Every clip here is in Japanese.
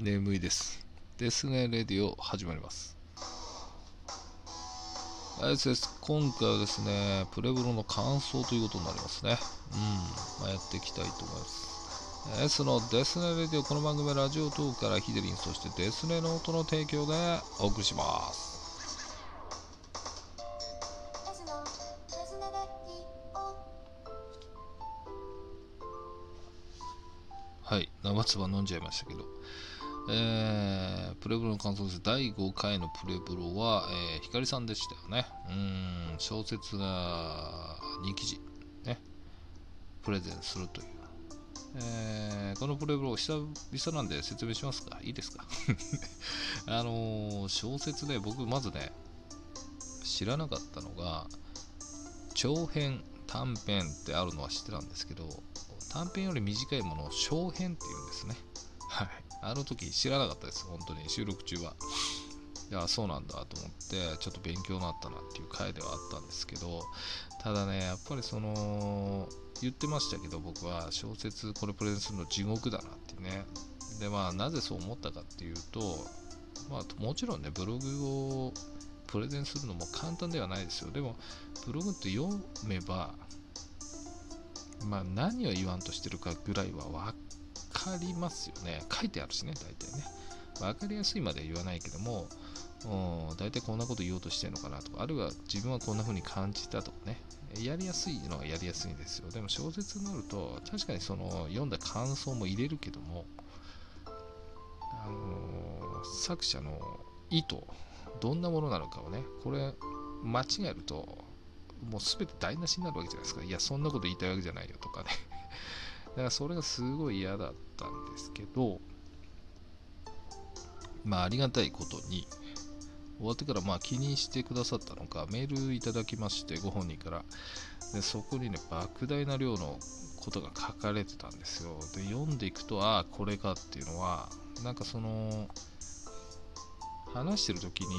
眠いです。ですねレディオ始まります。はいです今回はですねプレブロの感想ということになりますね。うんまあ、やっていきたいと思います。S のデスネレディオこの番組はラジオトークからヒデリンそしてデスネの音の提供でお送りします。はい生唾飲んじゃいましたけど。えー、プレブロの感想です。第5回のプレブロは、えー、光さんでしたよね。うん小説が人気時ねプレゼンするという。えー、このプレブロ久々なんで説明しますか？いいですか？あのー、小説で僕まずね知らなかったのが長編短編ってあるのは知ってたんですけど短編より短いものを小編って言うんですね。はい。あの時知らなかったです本当に。収録中は。いやそうなんだと思ってちょっと勉強になったなっていう回ではあったんですけどただねやっぱりその言ってましたけど僕は小説これプレゼンするの地獄だなってね。でまあなぜそう思ったかっていうとまあもちろんねブログをプレゼンするのも簡単ではないですよ。でもブログって読めばまあ何を言わんとしてるかぐらいは分かりますよね書いてあるしね大体ね分かりやすいまでは言わないけども大体こんなこと言おうとしてるのかなとかあるいは自分はこんな風に感じたとかねやりやすいのはやりやすいんですよ。でも小説になると、確かにその読んだ感想も入れるけども、あのー、作者の意図、どんなものなのかをね、これ、間違えると、もう全て台無しになるわけじゃないですか。いや、そんなこと言いたいわけじゃないよとかね。だからそれがすごい嫌だったんですけど、まあ、ありがたいことに、終わってからまあ気にしてくださったのかメールいただきましてご本人から。でそこにね莫大な量のことが書かれてたんですよ。で読んでいくとああこれかっていうのはなんかその話してる時に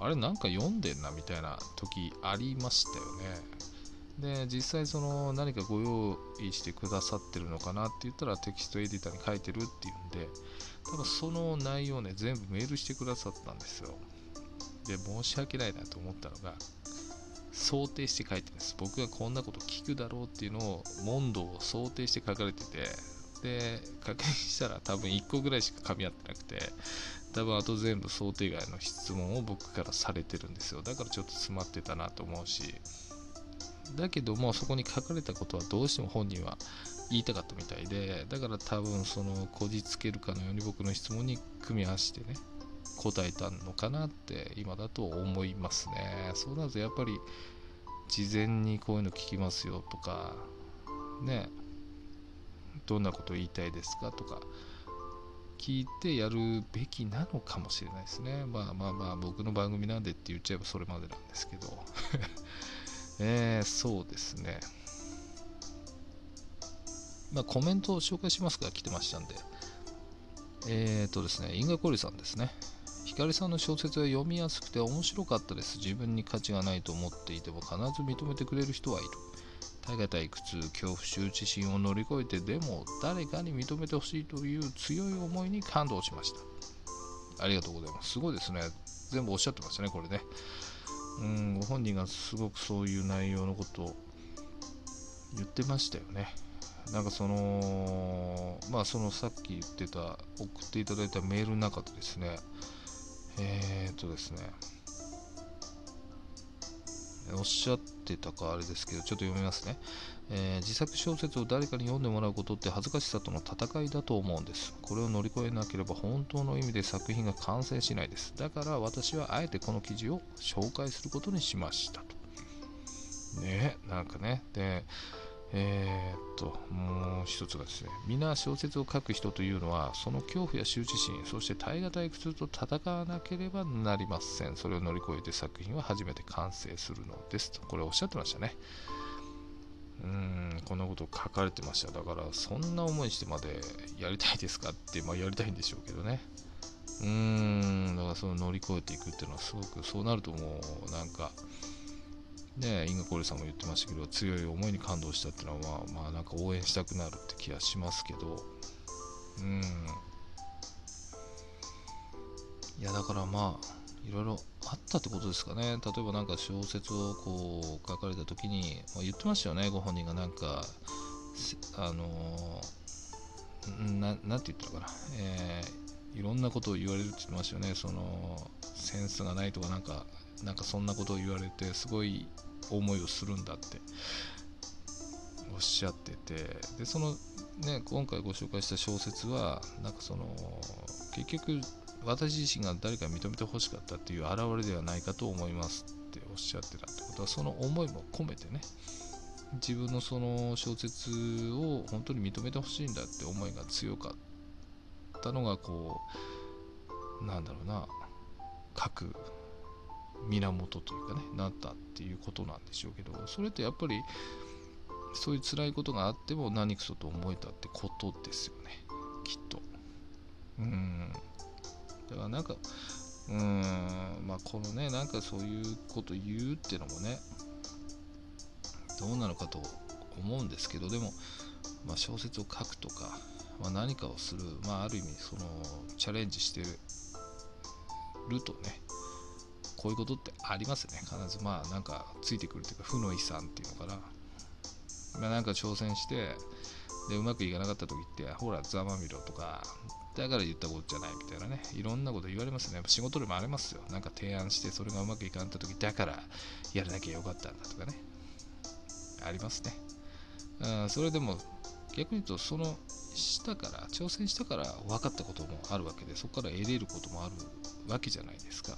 あれなんか読んでんなみたいな時ありましたよね。で実際その何かご用意してくださってるのかなって言ったらテキストエディターに書いてるっていうんで多分その内容ね全部メールしてくださったんですよ。で申し訳ないなと思ったのが想定して書いてるんです。僕がこんなこと聞くだろうっていうのを問答を想定して書かれててで確認したら多分1個ぐらいしか噛み合ってなくて多分あと全部想定外の質問を僕からされてるんですよ。だからちょっと詰まってたなと思うし。だけどもそこに書かれたことはどうしても本人は言いたかったみたいでだから多分そのこじつけるかのように僕の質問に組み合わせてね答えたのかなって今だと思いますね。そうなるとやっぱり事前にこういうの聞きますよとかねどんなこと言いたいですかとか聞いてやるべきなのかもしれないですね。まあまあまあ僕の番組なんでって言っちゃえばそれまでなんですけど。えー、そうですねまあ、コメントを紹介しますが来てましたんで。えっ、ー、とですね、因果コリさんですね。光さんの小説は読みやすくて面白かったです。自分に価値がないと思っていても必ず認めてくれる人はいる。耐え難い苦痛、恐怖、羞恥心を乗り越えてでも誰かに認めてほしいという強い思いに感動しました。ありがとうございます。すごいですね。全部おっしゃってましたね、これね。うん、ご本人がすごくそういう内容のことを言ってましたよね。なんかその、まあそのさっき言ってた、送っていただいたメールの中でですね、えー、っとですね、おっしゃってたかあれですけど、ちょっと読みますね、えー、自作小説を誰かに読んでもらうことって恥ずかしさとの戦いだと思うんです。これを乗り越えなければ本当の意味で作品が完成しないです。だから私はあえてこの記事を紹介することにしましたと。ね、なんかね。で、えー、っと、もう一つがですね、皆小説を書く人というのは、その恐怖や羞恥心、そして耐え難い苦痛と戦わなければなりません。それを乗り越えて作品は初めて完成するのですと。これおっしゃってましたね。うん、こんなこと書かれてました。だから、そんな思いしてまでやりたいですかって、まあ、やりたいんでしょうけどね。うーん、だからその乗り越えていくっていうのはすごく、そうなるともう、なんか、ね、インガコールさんも言ってましたけど強い思いに感動したっていうのは、まあ、なんか応援したくなるって気がしますけどうん。いやだからまあいろいろあったってことですかね。例えばなんか小説をこう書かれた時に、まあ、言ってましたよねご本人がなんかあのななんて言ったのかな、えー、いろんなことを言われるって言ってましたよね。そのセンスがないとかなんかなんかそんなことを言われてすごい思いをするんだって。おっしゃってて。でそのね今回ご紹介した小説はなんかその結局私自身が誰か認めてほしかったっていう表れではないかと思いますっておっしゃってたってことはその思いも込めてね自分のその小説を本当に認めてほしいんだって思いが強かったのがこうなんだろうな書く源というかねなったっていうことなんでしょうけどそれってやっぱりそういう辛いことがあっても何くそと思えたってことですよね。きっと。うん。だからなんかうん。まあこのねなんかそういうこと言うっていうのもねどうなのかと思うんですけどでも、まあ、小説を書くとか、まあ、何かをする、まあ、ある意味そのチャレンジしてるとねこういうことってありますよね。必ずまあなんかついてくるというか負の遺産っていうのかな、まあ、なんか挑戦してでうまくいかなかった時ってほらざまみろとかだから言ったことじゃないみたいなね。いろんなこと言われますね。やっぱ仕事でもありますよ。なんか提案してそれがうまくいかなかった時だからやらなきゃよかったんだとかね。ありますね、うん、それでも逆に言うとそのしたから挑戦したから分かったこともあるわけでそこから得れることもあるわけじゃないですか。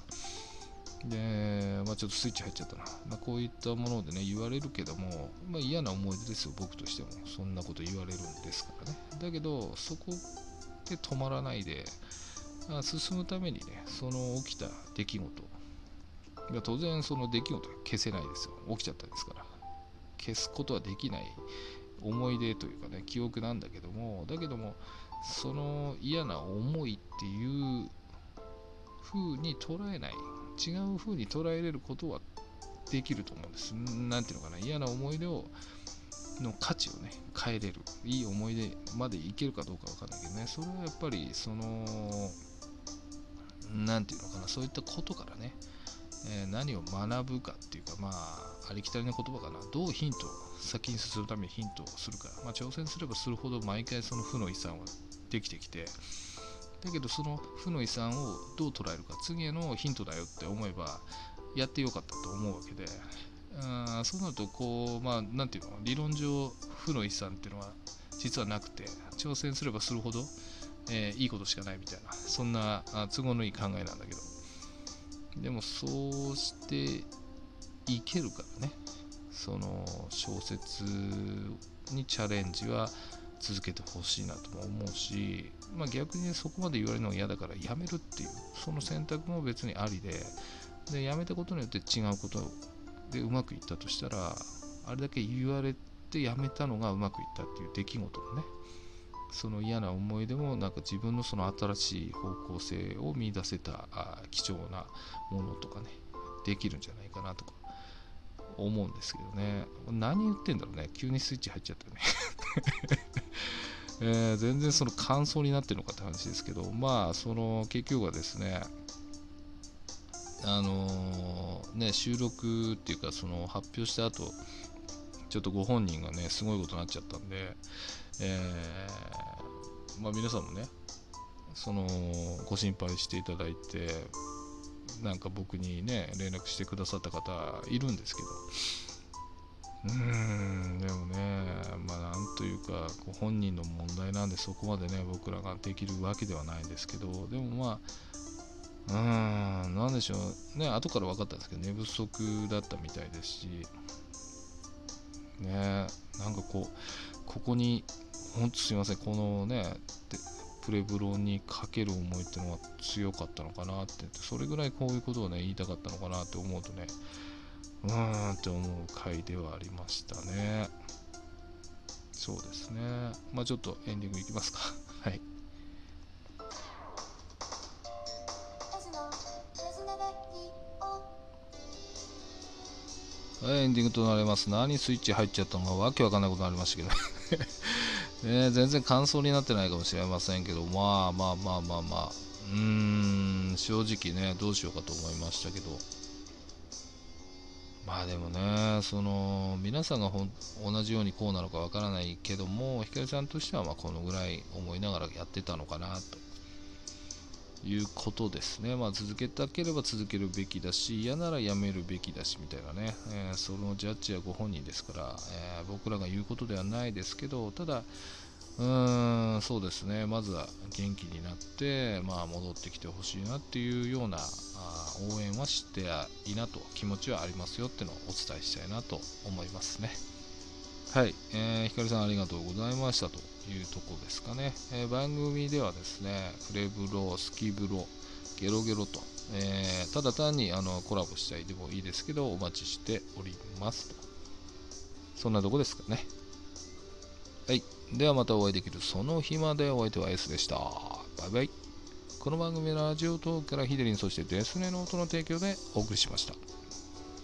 で、まあ、ちょっとスイッチ入っちゃったな、まあ、こういったものでね言われるけども、まあ、嫌な思い出ですよ僕としても。そんなこと言われるんですからね。だけどそこで止まらないで進むためにねその起きた出来事。当然その出来事は消せないですよ。起きちゃったですから。消すことはできない。思い出というかね記憶なんだけども。だけどもその嫌な思いっていう風に捉えない。違う風に捉えれることはできると思うんです。なんていうのかな、嫌な思い出をの価値をね、変えれる。いい思い出までいけるかどうかわかんないけどね、それはやっぱり、その、なんていうのかな、そういったことからね、えー、何を学ぶかっていうか、まあ、ありきたりな言葉かな、どうヒント、先に進むためにヒントをするか、まあ、挑戦すればするほど毎回その負の遺産はできてきて、だけどその負の遺産をどう捉えるか次へのヒントだよって思えばやってよかったと思うわけで。あそうなるとこうまあ何て言うの理論上負の遺産っていうのは実はなくて挑戦すればするほど、えー、いいことしかないみたいなそんな都合のいい考えなんだけど。でもそうしていけるからね。その小説にチャレンジは続けてほしいなとも思うし、まあ、逆にそこまで言われるのが嫌だからやめるっていうその選択も別にありででやめたことによって違うことでうまくいったとしたらあれだけ言われてやめたのがうまくいったっていう出来事もねその嫌な思い出もなんか自分のその新しい方向性を見出せた貴重なものとかねできるんじゃないかなとか思うんですけどね。何言ってんだろうね。急にスイッチ入っちゃったね。えー、全然その感想になってるのかって話ですけど、まあ、その結局はですね、あのー、ね、収録っていうか、その発表した後、ちょっとご本人がね、すごいことになっちゃったんで、えー、まあ、皆さんもね、その、ご心配していただいて、なんか僕にね、連絡してくださった方いるんですけど、うんでもね、まあ、なんというか、本人の問題なんで、そこまでね、僕らができるわけではないんですけど、でもまあ、うーん、なんでしょう、ね、後から分かったんですけど、寝不足だったみたいですし、ね、なんかこう、ここに、ほんとすいません、このね、プレブロにかける思いっていうのが強かったのかなって、それぐらいこういうことをね、言いたかったのかなって思うとね、うーんって思う回ではありましたね。そうですね。まあちょっとエンディングいきますか。はい。はい、エンディングとなります。何スイッチ入っちゃったのかわけわかんないことになりましたけど ね全然感想になってないかもしれませんけど、まあまあまあまあまあ、うーん正直ねどうしようかと思いましたけどまあでもねその皆さんがほん同じようにこうなのかわからないけどもひかりさんとしてはまこのぐらい思いながらやってたのかなということですね。まあ、続けたければ続けるべきだし、嫌ならやめるべきだしみたいなね、えー、そのジャッジはご本人ですから、えー、僕らが言うことではないですけど、ただ、うーん、そうですね、まずは元気になって、まあ、戻ってきてほしいなっていうようなあ応援はしていいなと、気持ちはありますよっていうのをお伝えしたいなと思いますね。はい、えー、ひかりさんありがとうございましたというとこですかね、えー、番組ではですね、フレブロ、スキブロ、ゲロゲロと、えー、ただ単にあのコラボしたいでもいいですけど、お待ちしておりますと。そんなとこですかね。はい。ではまたお会いできるその日までお相手は S でした。バイバイ。この番組はラジオトークからヒデリン、そしてデスネの音の提供でお送りしました。